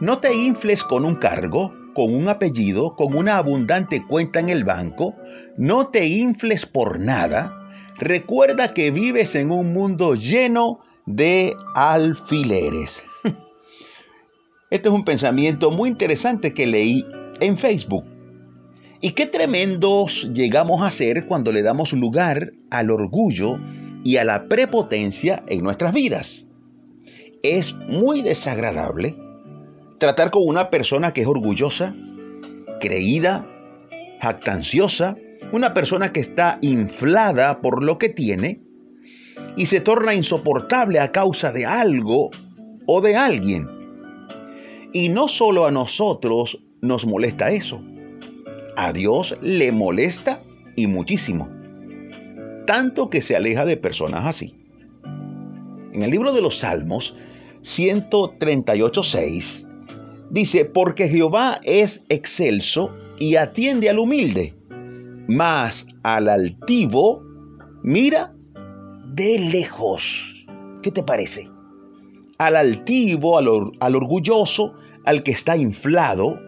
No te infles con un cargo, con un apellido, con una abundante cuenta en el banco. No te infles por nada. Recuerda que vives en un mundo lleno de alfileres. Este es un pensamiento muy interesante que leí en Facebook. Y qué tremendos llegamos a ser cuando le damos lugar al orgullo y a la prepotencia en nuestras vidas. Es muy desagradable tratar con una persona que es orgullosa, creída, jactanciosa, una persona que está inflada por lo que tiene y se torna insoportable a causa de algo o de alguien. Y no solo a nosotros nos molesta eso, a Dios le molesta y muchísimo, tanto que se aleja de personas así. En el libro de los Salmos 138.6 dice, porque Jehová es excelso y atiende al humilde, mas al altivo mira de lejos. ¿Qué te parece? Al altivo, al, al orgulloso, al que está inflado,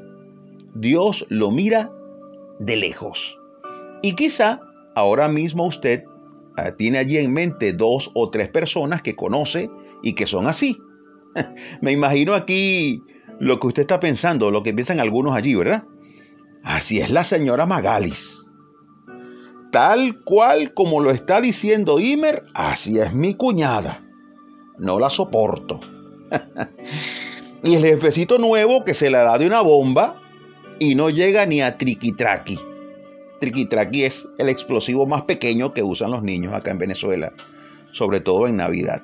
Dios lo mira de lejos. Y quizá ahora mismo usted ah, tiene allí en mente dos o tres personas que conoce y que son así. Me imagino aquí lo que usted está pensando, lo que piensan algunos allí, ¿verdad? Así es la señora Magalis. Tal cual como lo está diciendo Imer, así es mi cuñada. No la soporto. y el jefecito nuevo que se la da de una bomba y no llega ni a triquitraqui. Triquitraqui es el explosivo más pequeño que usan los niños acá en Venezuela, sobre todo en Navidad.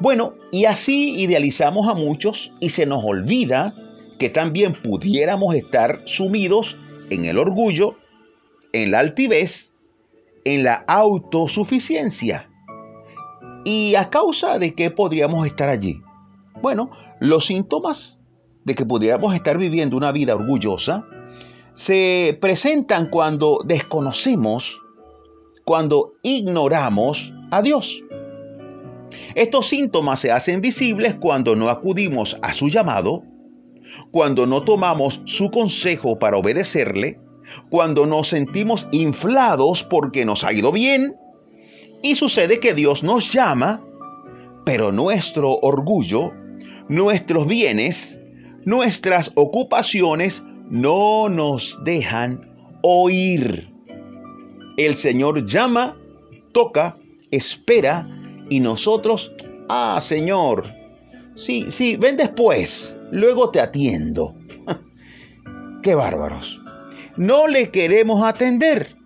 Bueno, y así idealizamos a muchos y se nos olvida que también pudiéramos estar sumidos en el orgullo, en la altivez, en la autosuficiencia. ¿Y a causa de qué podríamos estar allí? Bueno, los síntomas de que pudiéramos estar viviendo una vida orgullosa se presentan cuando desconocemos, cuando ignoramos a Dios. Estos síntomas se hacen visibles cuando no acudimos a su llamado, cuando no tomamos su consejo para obedecerle, cuando nos sentimos inflados porque nos ha ido bien, y sucede que Dios nos llama, pero nuestro orgullo, nuestros bienes, nuestras ocupaciones no nos dejan oír. El Señor llama, toca, espera y nosotros, ah Señor, sí, sí, ven después, luego te atiendo. Qué bárbaros. No le queremos atender.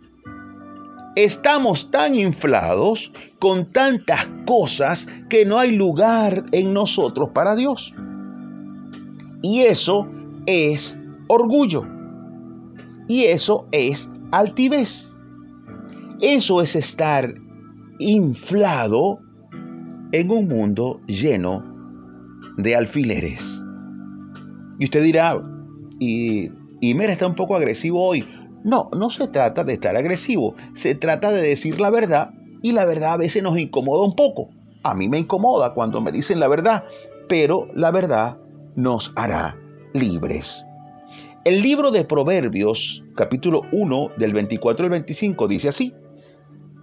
Estamos tan inflados con tantas cosas que no hay lugar en nosotros para Dios. Y eso es orgullo. Y eso es altivez. Eso es estar inflado en un mundo lleno de alfileres. Y usted dirá, y, y mira, está un poco agresivo hoy. No, no se trata de estar agresivo, se trata de decir la verdad y la verdad a veces nos incomoda un poco. A mí me incomoda cuando me dicen la verdad, pero la verdad nos hará libres. El libro de Proverbios, capítulo 1, del 24 al 25, dice así.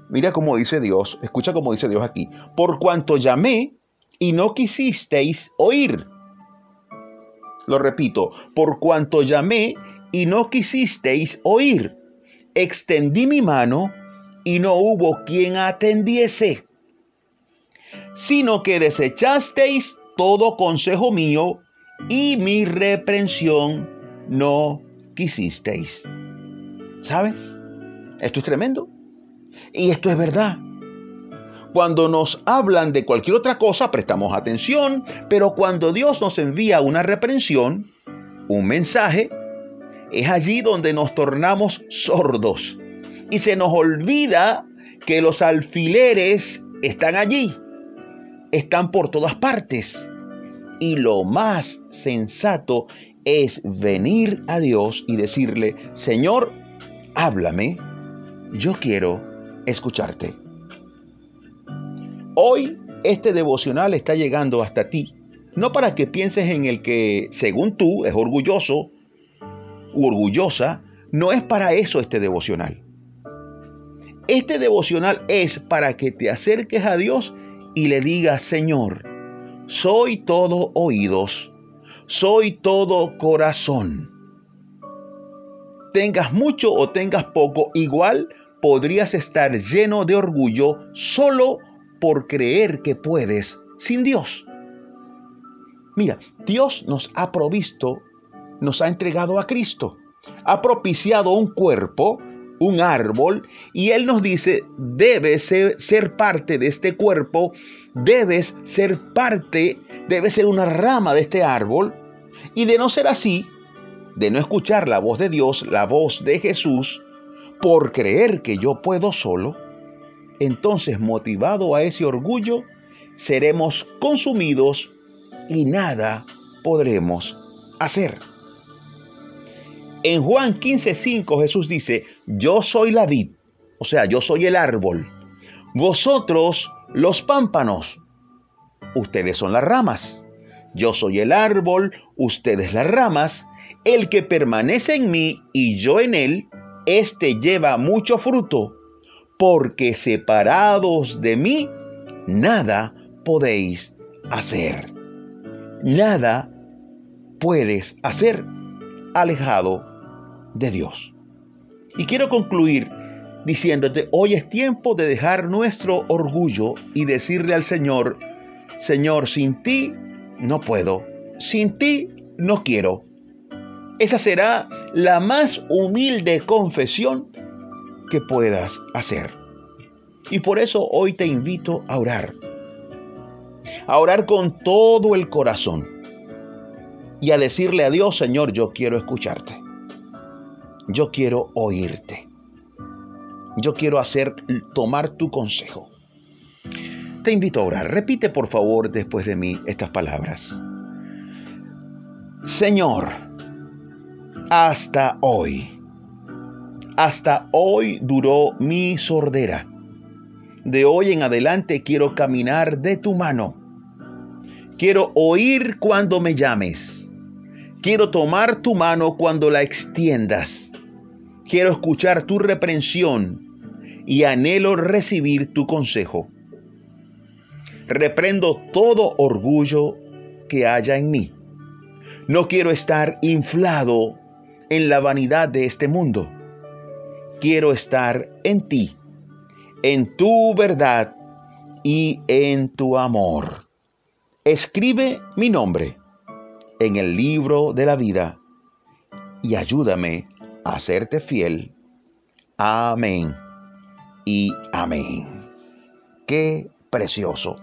Mira cómo dice Dios, escucha cómo dice Dios aquí. Por cuanto llamé y no quisisteis oír. Lo repito, por cuanto llamé y no quisisteis oír. Extendí mi mano y no hubo quien atendiese, sino que desechasteis todo consejo mío y mi reprensión no quisisteis. ¿Sabes? Esto es tremendo. Y esto es verdad. Cuando nos hablan de cualquier otra cosa, prestamos atención, pero cuando Dios nos envía una reprensión, un mensaje, es allí donde nos tornamos sordos y se nos olvida que los alfileres están allí, están por todas partes. Y lo más sensato es venir a Dios y decirle, Señor, háblame, yo quiero escucharte. Hoy este devocional está llegando hasta ti no para que pienses en el que, según tú, es orgulloso u orgullosa, no es para eso este devocional. Este devocional es para que te acerques a Dios y le digas, Señor, soy todo oídos, soy todo corazón. Tengas mucho o tengas poco, igual podrías estar lleno de orgullo solo por creer que puedes sin Dios. Mira, Dios nos ha provisto, nos ha entregado a Cristo, ha propiciado un cuerpo un árbol y Él nos dice, debes ser, parte de este cuerpo, debes ser parte, debes ser una rama de este árbol y de no ser así, de no escuchar la voz de Dios, la voz de Jesús, por creer que yo puedo solo, entonces motivado a ese orgullo, seremos consumidos y nada podremos hacer. En Juan 15:5 Jesús dice, yo soy la vid, o sea, yo soy el árbol. Vosotros los pámpanos, ustedes son las ramas. Yo soy el árbol, ustedes las ramas. El que permanece en mí y yo en él, éste lleva mucho fruto, porque separados de mí, nada podéis hacer. Nada puedes hacer alejado de Dios. Y quiero concluir diciéndote, hoy es tiempo de dejar nuestro orgullo y decirle al Señor, Señor, sin ti no puedo, sin ti no quiero. Esa será la más humilde confesión que puedas hacer. Y por eso hoy te invito a orar. A orar con todo el corazón. Y a decirle a Dios, Señor, yo quiero escucharte yo quiero oírte. Yo quiero hacer, tomar tu consejo. Te invito a orar. Repite por favor después de mí estas palabras. Señor, hasta hoy, hasta hoy duró mi sordera. De hoy en adelante quiero caminar de tu mano. Quiero oír cuando me llames. Quiero tomar tu mano cuando la extiendas Quiero escuchar tu reprensión y anhelo recibir tu consejo. Reprendo todo orgullo que haya en mí. No quiero estar inflado en la vanidad de este mundo. Quiero estar en ti, en tu verdad y en tu amor. Escribe mi nombre en el libro de la vida y ayúdame hacerte fiel. Amén y amén. Qué precioso.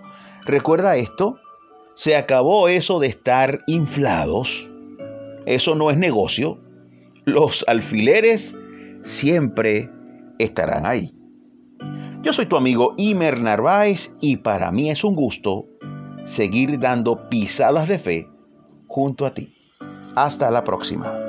Recuerda esto, se acabó eso de estar inflados. Eso no es negocio. Los alfileres siempre estarán ahí. Yo soy tu amigo Imer Narváez y para mí es un gusto seguir dando pisadas de fe junto a ti. Hasta la próxima.